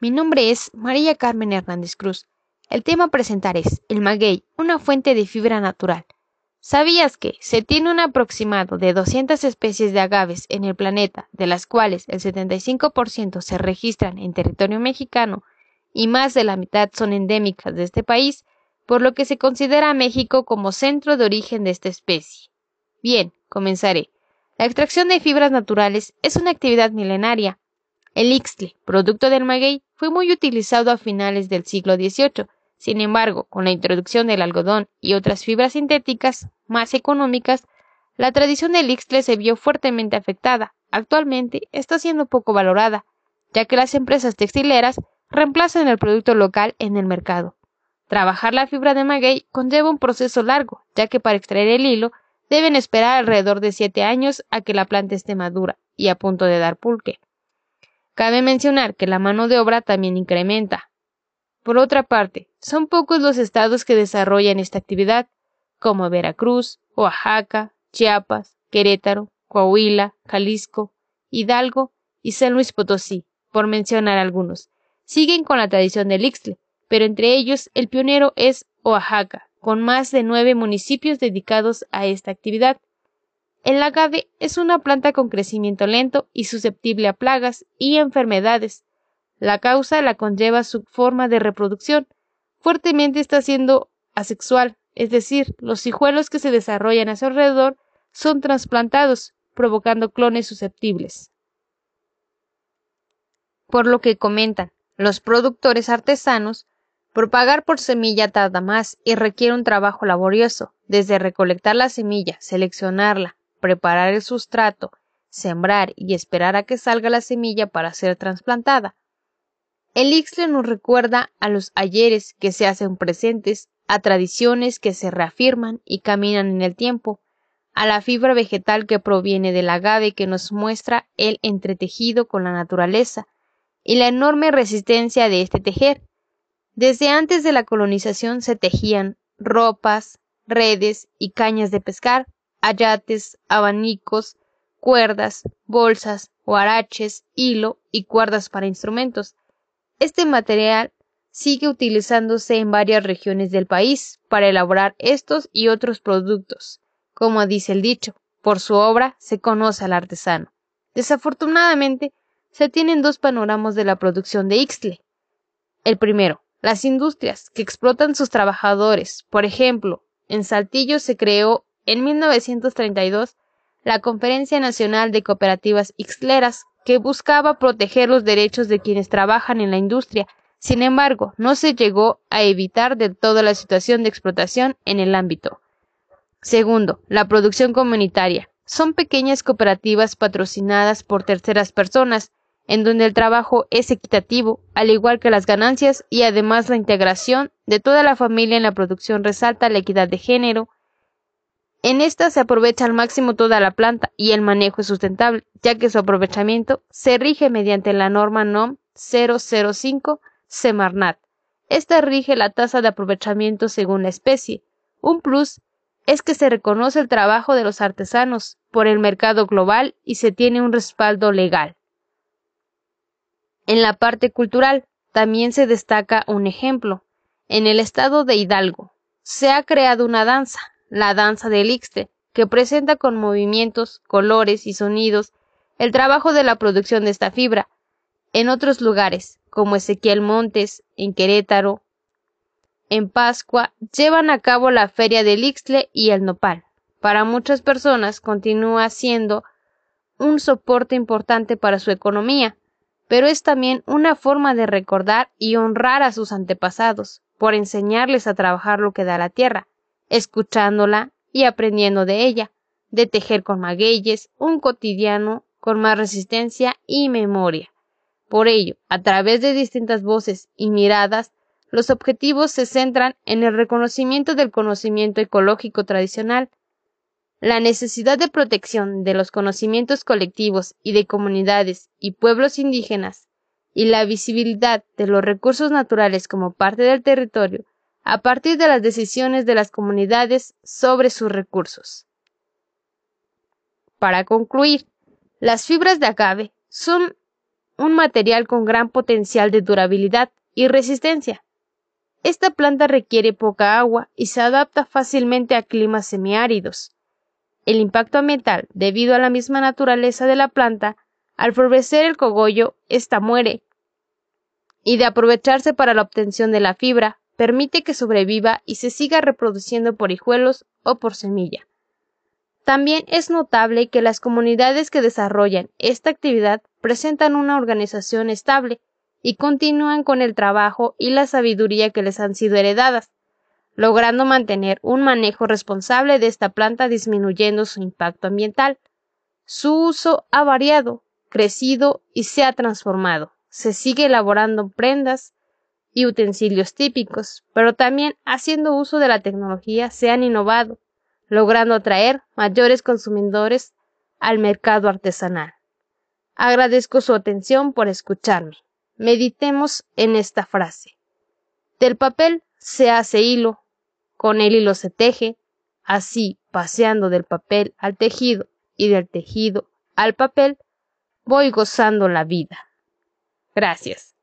Mi nombre es María Carmen Hernández Cruz. El tema a presentar es el maguey, una fuente de fibra natural. ¿Sabías que se tiene un aproximado de 200 especies de agaves en el planeta, de las cuales el 75% se registran en territorio mexicano y más de la mitad son endémicas de este país, por lo que se considera a México como centro de origen de esta especie? Bien, comenzaré. La extracción de fibras naturales es una actividad milenaria, el ixtle, producto del maguey, fue muy utilizado a finales del siglo XVIII. Sin embargo, con la introducción del algodón y otras fibras sintéticas más económicas, la tradición del ixtle se vio fuertemente afectada. Actualmente está siendo poco valorada, ya que las empresas textileras reemplazan el producto local en el mercado. Trabajar la fibra de maguey conlleva un proceso largo, ya que para extraer el hilo deben esperar alrededor de siete años a que la planta esté madura y a punto de dar pulque. Cabe mencionar que la mano de obra también incrementa. Por otra parte, son pocos los estados que desarrollan esta actividad, como Veracruz, Oaxaca, Chiapas, Querétaro, Coahuila, Jalisco, Hidalgo y San Luis Potosí, por mencionar algunos. Siguen con la tradición del Ixtle, pero entre ellos el pionero es Oaxaca, con más de nueve municipios dedicados a esta actividad. El agave es una planta con crecimiento lento y susceptible a plagas y enfermedades. La causa la conlleva su forma de reproducción. Fuertemente está siendo asexual, es decir, los hijuelos que se desarrollan a su alrededor son trasplantados, provocando clones susceptibles. Por lo que comentan, los productores artesanos, propagar por semilla tarda más y requiere un trabajo laborioso, desde recolectar la semilla, seleccionarla, preparar el sustrato, sembrar y esperar a que salga la semilla para ser trasplantada. El Ixtle nos recuerda a los ayeres que se hacen presentes, a tradiciones que se reafirman y caminan en el tiempo, a la fibra vegetal que proviene del agave que nos muestra el entretejido con la naturaleza y la enorme resistencia de este tejer. Desde antes de la colonización se tejían ropas, redes y cañas de pescar, ayates, abanicos, cuerdas, bolsas, huaraches, hilo y cuerdas para instrumentos. Este material sigue utilizándose en varias regiones del país para elaborar estos y otros productos. Como dice el dicho, por su obra se conoce al artesano. Desafortunadamente, se tienen dos panoramas de la producción de Ixtle. El primero, las industrias que explotan sus trabajadores. Por ejemplo, en Saltillo se creó en 1932 la Conferencia Nacional de Cooperativas Ixtleras, que buscaba proteger los derechos de quienes trabajan en la industria. Sin embargo, no se llegó a evitar del todo la situación de explotación en el ámbito. Segundo, la producción comunitaria. Son pequeñas cooperativas patrocinadas por terceras personas, en donde el trabajo es equitativo, al igual que las ganancias y además la integración de toda la familia en la producción resalta la equidad de género, en esta se aprovecha al máximo toda la planta y el manejo es sustentable, ya que su aprovechamiento se rige mediante la norma NOM 005 Semarnat. Esta rige la tasa de aprovechamiento según la especie. Un plus es que se reconoce el trabajo de los artesanos por el mercado global y se tiene un respaldo legal. En la parte cultural también se destaca un ejemplo. En el estado de Hidalgo se ha creado una danza, la danza del Ixte, que presenta con movimientos, colores y sonidos el trabajo de la producción de esta fibra. En otros lugares, como Ezequiel Montes, en Querétaro, en Pascua, llevan a cabo la feria del Ixtle y el nopal. Para muchas personas continúa siendo un soporte importante para su economía, pero es también una forma de recordar y honrar a sus antepasados, por enseñarles a trabajar lo que da la tierra escuchándola y aprendiendo de ella, de tejer con magueyes, un cotidiano con más resistencia y memoria. Por ello, a través de distintas voces y miradas, los objetivos se centran en el reconocimiento del conocimiento ecológico tradicional, la necesidad de protección de los conocimientos colectivos y de comunidades y pueblos indígenas, y la visibilidad de los recursos naturales como parte del territorio a partir de las decisiones de las comunidades sobre sus recursos. Para concluir, las fibras de agave son un material con gran potencial de durabilidad y resistencia. Esta planta requiere poca agua y se adapta fácilmente a climas semiáridos. El impacto ambiental, debido a la misma naturaleza de la planta, al florecer el cogollo, ésta muere, y de aprovecharse para la obtención de la fibra, permite que sobreviva y se siga reproduciendo por hijuelos o por semilla. También es notable que las comunidades que desarrollan esta actividad presentan una organización estable y continúan con el trabajo y la sabiduría que les han sido heredadas, logrando mantener un manejo responsable de esta planta disminuyendo su impacto ambiental. Su uso ha variado, crecido y se ha transformado. Se sigue elaborando prendas, y utensilios típicos, pero también haciendo uso de la tecnología se han innovado, logrando atraer mayores consumidores al mercado artesanal. Agradezco su atención por escucharme. Meditemos en esta frase. Del papel se hace hilo, con el hilo se teje, así paseando del papel al tejido y del tejido al papel, voy gozando la vida. Gracias.